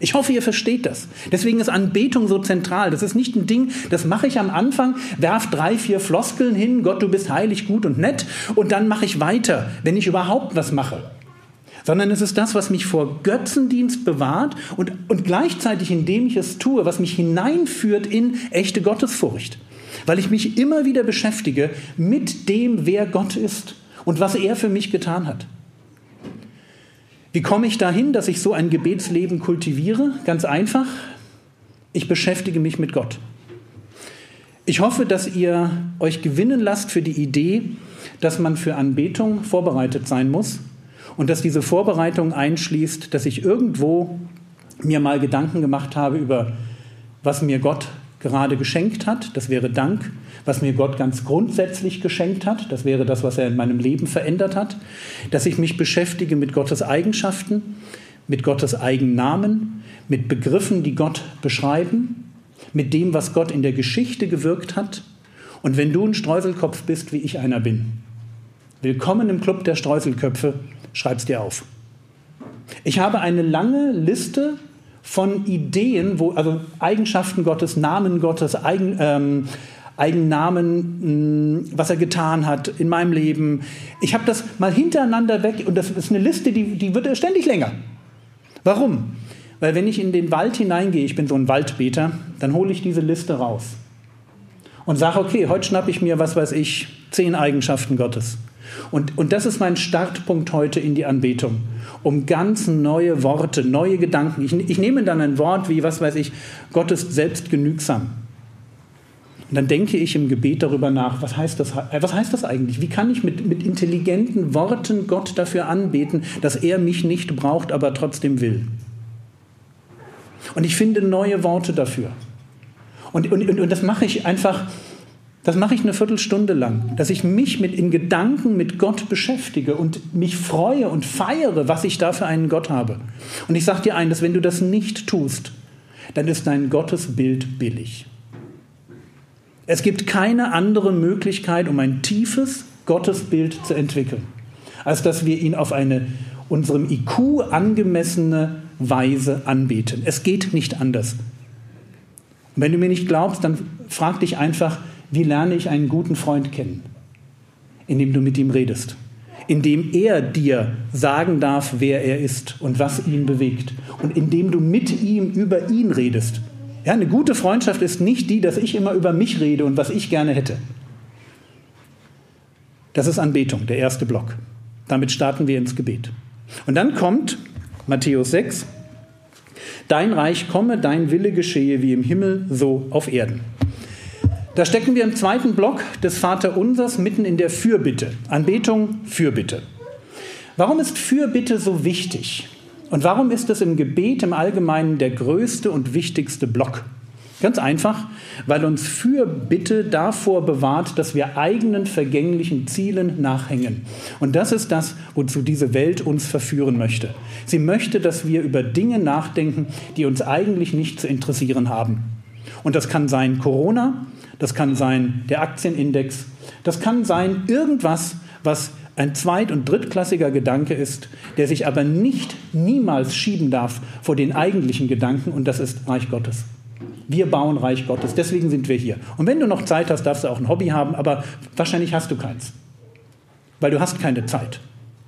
Ich hoffe, ihr versteht das. Deswegen ist Anbetung so zentral. Das ist nicht ein Ding, das mache ich am Anfang, werf drei, vier Floskeln hin, Gott, du bist heilig, gut und nett, und dann mache ich weiter, wenn ich überhaupt was mache. Sondern es ist das, was mich vor Götzendienst bewahrt und, und gleichzeitig, indem ich es tue, was mich hineinführt in echte Gottesfurcht. Weil ich mich immer wieder beschäftige mit dem, wer Gott ist und was er für mich getan hat. Wie komme ich dahin, dass ich so ein Gebetsleben kultiviere? Ganz einfach, ich beschäftige mich mit Gott. Ich hoffe, dass ihr euch gewinnen lasst für die Idee, dass man für Anbetung vorbereitet sein muss und dass diese Vorbereitung einschließt, dass ich irgendwo mir mal Gedanken gemacht habe über, was mir Gott gerade geschenkt hat, das wäre Dank, was mir Gott ganz grundsätzlich geschenkt hat, das wäre das, was er in meinem Leben verändert hat, dass ich mich beschäftige mit Gottes Eigenschaften, mit Gottes Eigennamen, mit Begriffen, die Gott beschreiben, mit dem, was Gott in der Geschichte gewirkt hat. Und wenn du ein Streuselkopf bist, wie ich einer bin, willkommen im Club der Streuselköpfe, schreib's dir auf. Ich habe eine lange Liste von Ideen, wo, also Eigenschaften Gottes, Namen Gottes, Eigen, ähm, Eigennamen, was er getan hat in meinem Leben. Ich habe das mal hintereinander weg und das ist eine Liste, die, die wird ständig länger. Warum? Weil wenn ich in den Wald hineingehe, ich bin so ein Waldbeter, dann hole ich diese Liste raus und sage, okay, heute schnappe ich mir, was weiß ich, zehn Eigenschaften Gottes. Und, und das ist mein Startpunkt heute in die Anbetung, um ganz neue Worte, neue Gedanken. Ich, ich nehme dann ein Wort wie, was weiß ich, Gott ist selbstgenügsam. Und dann denke ich im Gebet darüber nach, was heißt das, äh, was heißt das eigentlich? Wie kann ich mit, mit intelligenten Worten Gott dafür anbeten, dass er mich nicht braucht, aber trotzdem will? Und ich finde neue Worte dafür. Und, und, und das mache ich einfach, das mache ich eine Viertelstunde lang, dass ich mich mit, in Gedanken mit Gott beschäftige und mich freue und feiere, was ich da für einen Gott habe. Und ich sage dir eines, wenn du das nicht tust, dann ist dein Gottesbild billig. Es gibt keine andere Möglichkeit, um ein tiefes Gottesbild zu entwickeln, als dass wir ihn auf eine unserem IQ angemessene Weise anbeten. Es geht nicht anders. Und wenn du mir nicht glaubst, dann frag dich einfach, wie lerne ich einen guten Freund kennen? Indem du mit ihm redest. Indem er dir sagen darf, wer er ist und was ihn bewegt. Und indem du mit ihm über ihn redest. Ja, eine gute Freundschaft ist nicht die, dass ich immer über mich rede und was ich gerne hätte. Das ist Anbetung, der erste Block. Damit starten wir ins Gebet. Und dann kommt Matthäus 6, Dein Reich komme, dein Wille geschehe wie im Himmel, so auf Erden. Da stecken wir im zweiten Block des Vaterunsers mitten in der Fürbitte. Anbetung, Fürbitte. Warum ist Fürbitte so wichtig? Und warum ist es im Gebet im Allgemeinen der größte und wichtigste Block? Ganz einfach, weil uns Fürbitte davor bewahrt, dass wir eigenen vergänglichen Zielen nachhängen. Und das ist das, wozu diese Welt uns verführen möchte. Sie möchte, dass wir über Dinge nachdenken, die uns eigentlich nicht zu interessieren haben. Und das kann sein Corona, das kann sein der Aktienindex, das kann sein irgendwas, was ein zweit- und drittklassiger Gedanke ist, der sich aber nicht niemals schieben darf vor den eigentlichen Gedanken, und das ist Reich Gottes. Wir bauen Reich Gottes, deswegen sind wir hier. Und wenn du noch Zeit hast, darfst du auch ein Hobby haben, aber wahrscheinlich hast du keins, weil du hast keine Zeit.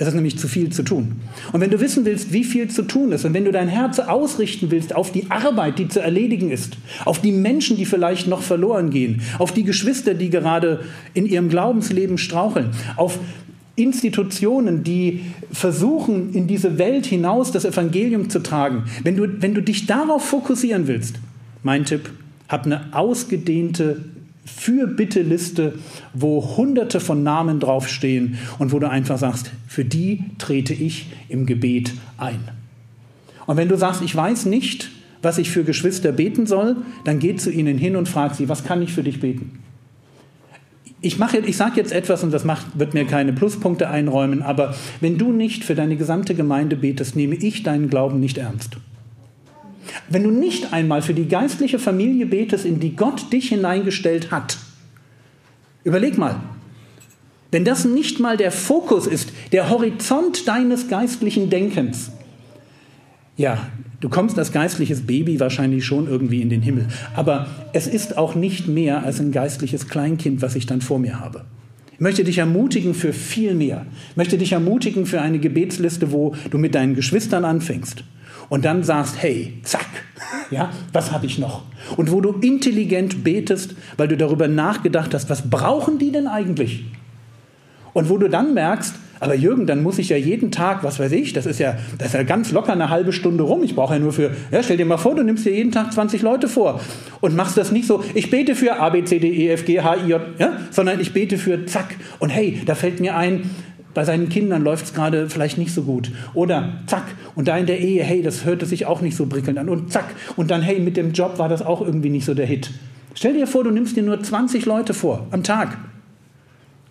Es ist nämlich zu viel zu tun. Und wenn du wissen willst, wie viel zu tun ist, und wenn du dein Herz ausrichten willst auf die Arbeit, die zu erledigen ist, auf die Menschen, die vielleicht noch verloren gehen, auf die Geschwister, die gerade in ihrem Glaubensleben straucheln, auf Institutionen, die versuchen, in diese Welt hinaus das Evangelium zu tragen, wenn du, wenn du dich darauf fokussieren willst, mein Tipp, hab eine ausgedehnte Fürbitteliste, wo hunderte von Namen draufstehen und wo du einfach sagst, für die trete ich im Gebet ein. Und wenn du sagst, ich weiß nicht, was ich für Geschwister beten soll, dann geh zu ihnen hin und frag sie, was kann ich für dich beten? Ich, ich sage jetzt etwas und das macht, wird mir keine Pluspunkte einräumen, aber wenn du nicht für deine gesamte Gemeinde betest, nehme ich deinen Glauben nicht ernst. Wenn du nicht einmal für die geistliche Familie betest, in die Gott dich hineingestellt hat, überleg mal, wenn das nicht mal der Fokus ist, der Horizont deines geistlichen Denkens, ja, du kommst als geistliches Baby wahrscheinlich schon irgendwie in den Himmel. Aber es ist auch nicht mehr als ein geistliches Kleinkind, was ich dann vor mir habe. Ich möchte dich ermutigen für viel mehr. Ich möchte dich ermutigen für eine Gebetsliste, wo du mit deinen Geschwistern anfängst und dann sagst, hey, zack, ja, was habe ich noch? Und wo du intelligent betest, weil du darüber nachgedacht hast, was brauchen die denn eigentlich? Und wo du dann merkst, aber Jürgen, dann muss ich ja jeden Tag, was weiß ich, das ist ja, das ist ja ganz locker eine halbe Stunde rum. Ich brauche ja nur für, ja, stell dir mal vor, du nimmst dir jeden Tag 20 Leute vor und machst das nicht so, ich bete für A, B, C, D, E, F, G, H, I, J, ja, sondern ich bete für zack. Und hey, da fällt mir ein, bei seinen Kindern läuft es gerade vielleicht nicht so gut. Oder zack, und da in der Ehe, hey, das hörte sich auch nicht so prickelnd an. Und zack, und dann, hey, mit dem Job war das auch irgendwie nicht so der Hit. Stell dir vor, du nimmst dir nur 20 Leute vor am Tag.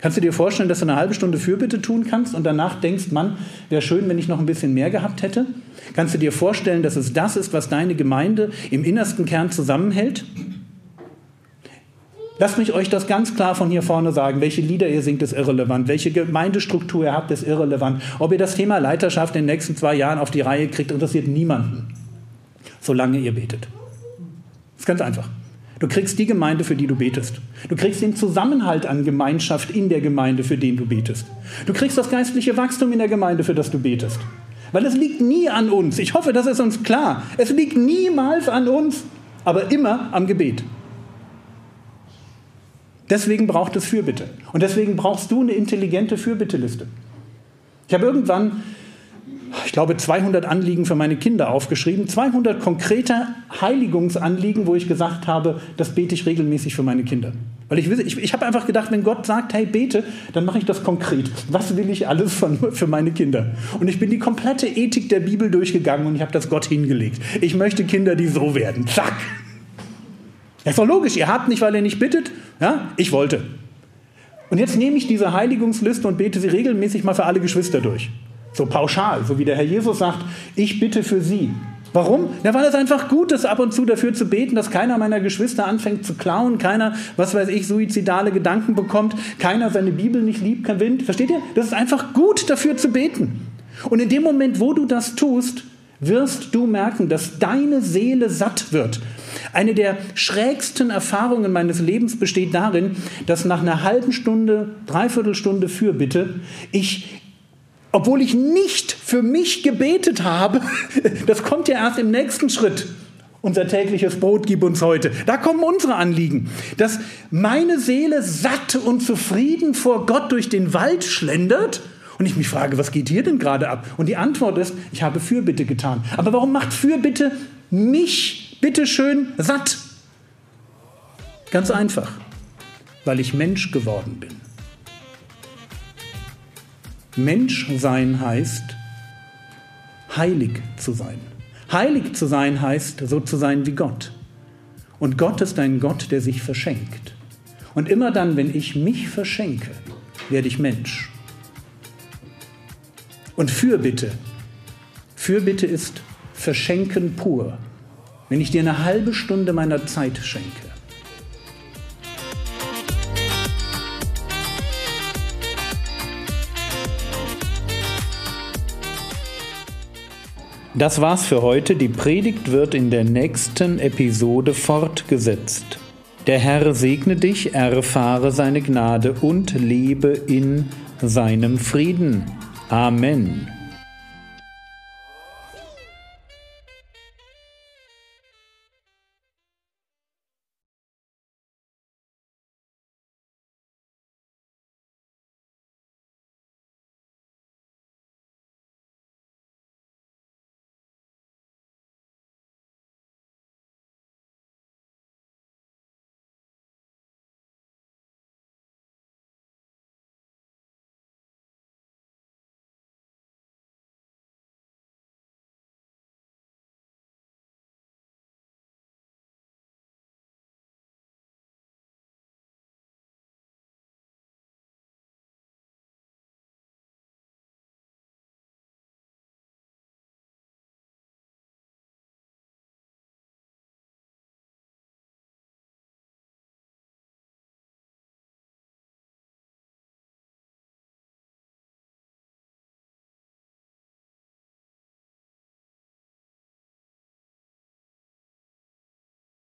Kannst du dir vorstellen, dass du eine halbe Stunde Fürbitte tun kannst und danach denkst, Mann, wäre schön, wenn ich noch ein bisschen mehr gehabt hätte? Kannst du dir vorstellen, dass es das ist, was deine Gemeinde im innersten Kern zusammenhält? Lasst mich euch das ganz klar von hier vorne sagen. Welche Lieder ihr singt, ist irrelevant. Welche Gemeindestruktur ihr habt, ist irrelevant. Ob ihr das Thema Leiterschaft in den nächsten zwei Jahren auf die Reihe kriegt, interessiert niemanden. Solange ihr betet. Das ist ganz einfach. Du kriegst die Gemeinde, für die du betest. Du kriegst den Zusammenhalt an Gemeinschaft in der Gemeinde, für den du betest. Du kriegst das geistliche Wachstum in der Gemeinde, für das du betest. Weil es liegt nie an uns. Ich hoffe, das ist uns klar. Es liegt niemals an uns, aber immer am Gebet. Deswegen braucht es Fürbitte. Und deswegen brauchst du eine intelligente Fürbitteliste. Ich habe irgendwann ich glaube, 200 Anliegen für meine Kinder aufgeschrieben, 200 konkrete Heiligungsanliegen, wo ich gesagt habe, das bete ich regelmäßig für meine Kinder. Weil ich, ich, ich habe einfach gedacht, wenn Gott sagt, hey, bete, dann mache ich das konkret. Was will ich alles von, für meine Kinder? Und ich bin die komplette Ethik der Bibel durchgegangen und ich habe das Gott hingelegt. Ich möchte Kinder, die so werden. Zack. Das ist doch logisch. Ihr habt nicht, weil ihr nicht bittet. Ja, ich wollte. Und jetzt nehme ich diese Heiligungsliste und bete sie regelmäßig mal für alle Geschwister durch. So pauschal, so wie der Herr Jesus sagt, ich bitte für sie. Warum? Ja, weil es einfach gut ist, ab und zu dafür zu beten, dass keiner meiner Geschwister anfängt zu klauen, keiner, was weiß ich, suizidale Gedanken bekommt, keiner seine Bibel nicht liebt, kann Wind. Versteht ihr? Das ist einfach gut, dafür zu beten. Und in dem Moment, wo du das tust, wirst du merken, dass deine Seele satt wird. Eine der schrägsten Erfahrungen meines Lebens besteht darin, dass nach einer halben Stunde, dreiviertel Stunde Fürbitte ich obwohl ich nicht für mich gebetet habe, das kommt ja erst im nächsten Schritt. Unser tägliches Brot gib uns heute. Da kommen unsere Anliegen. Dass meine Seele satt und zufrieden vor Gott durch den Wald schlendert und ich mich frage, was geht hier denn gerade ab? Und die Antwort ist, ich habe Fürbitte getan. Aber warum macht Fürbitte mich bitteschön satt? Ganz einfach, weil ich Mensch geworden bin. Mensch sein heißt, heilig zu sein. Heilig zu sein heißt, so zu sein wie Gott. Und Gott ist ein Gott, der sich verschenkt. Und immer dann, wenn ich mich verschenke, werde ich Mensch. Und Fürbitte, Fürbitte ist Verschenken pur. Wenn ich dir eine halbe Stunde meiner Zeit schenke, Das war's für heute. Die Predigt wird in der nächsten Episode fortgesetzt. Der Herr segne dich, erfahre seine Gnade und lebe in seinem Frieden. Amen.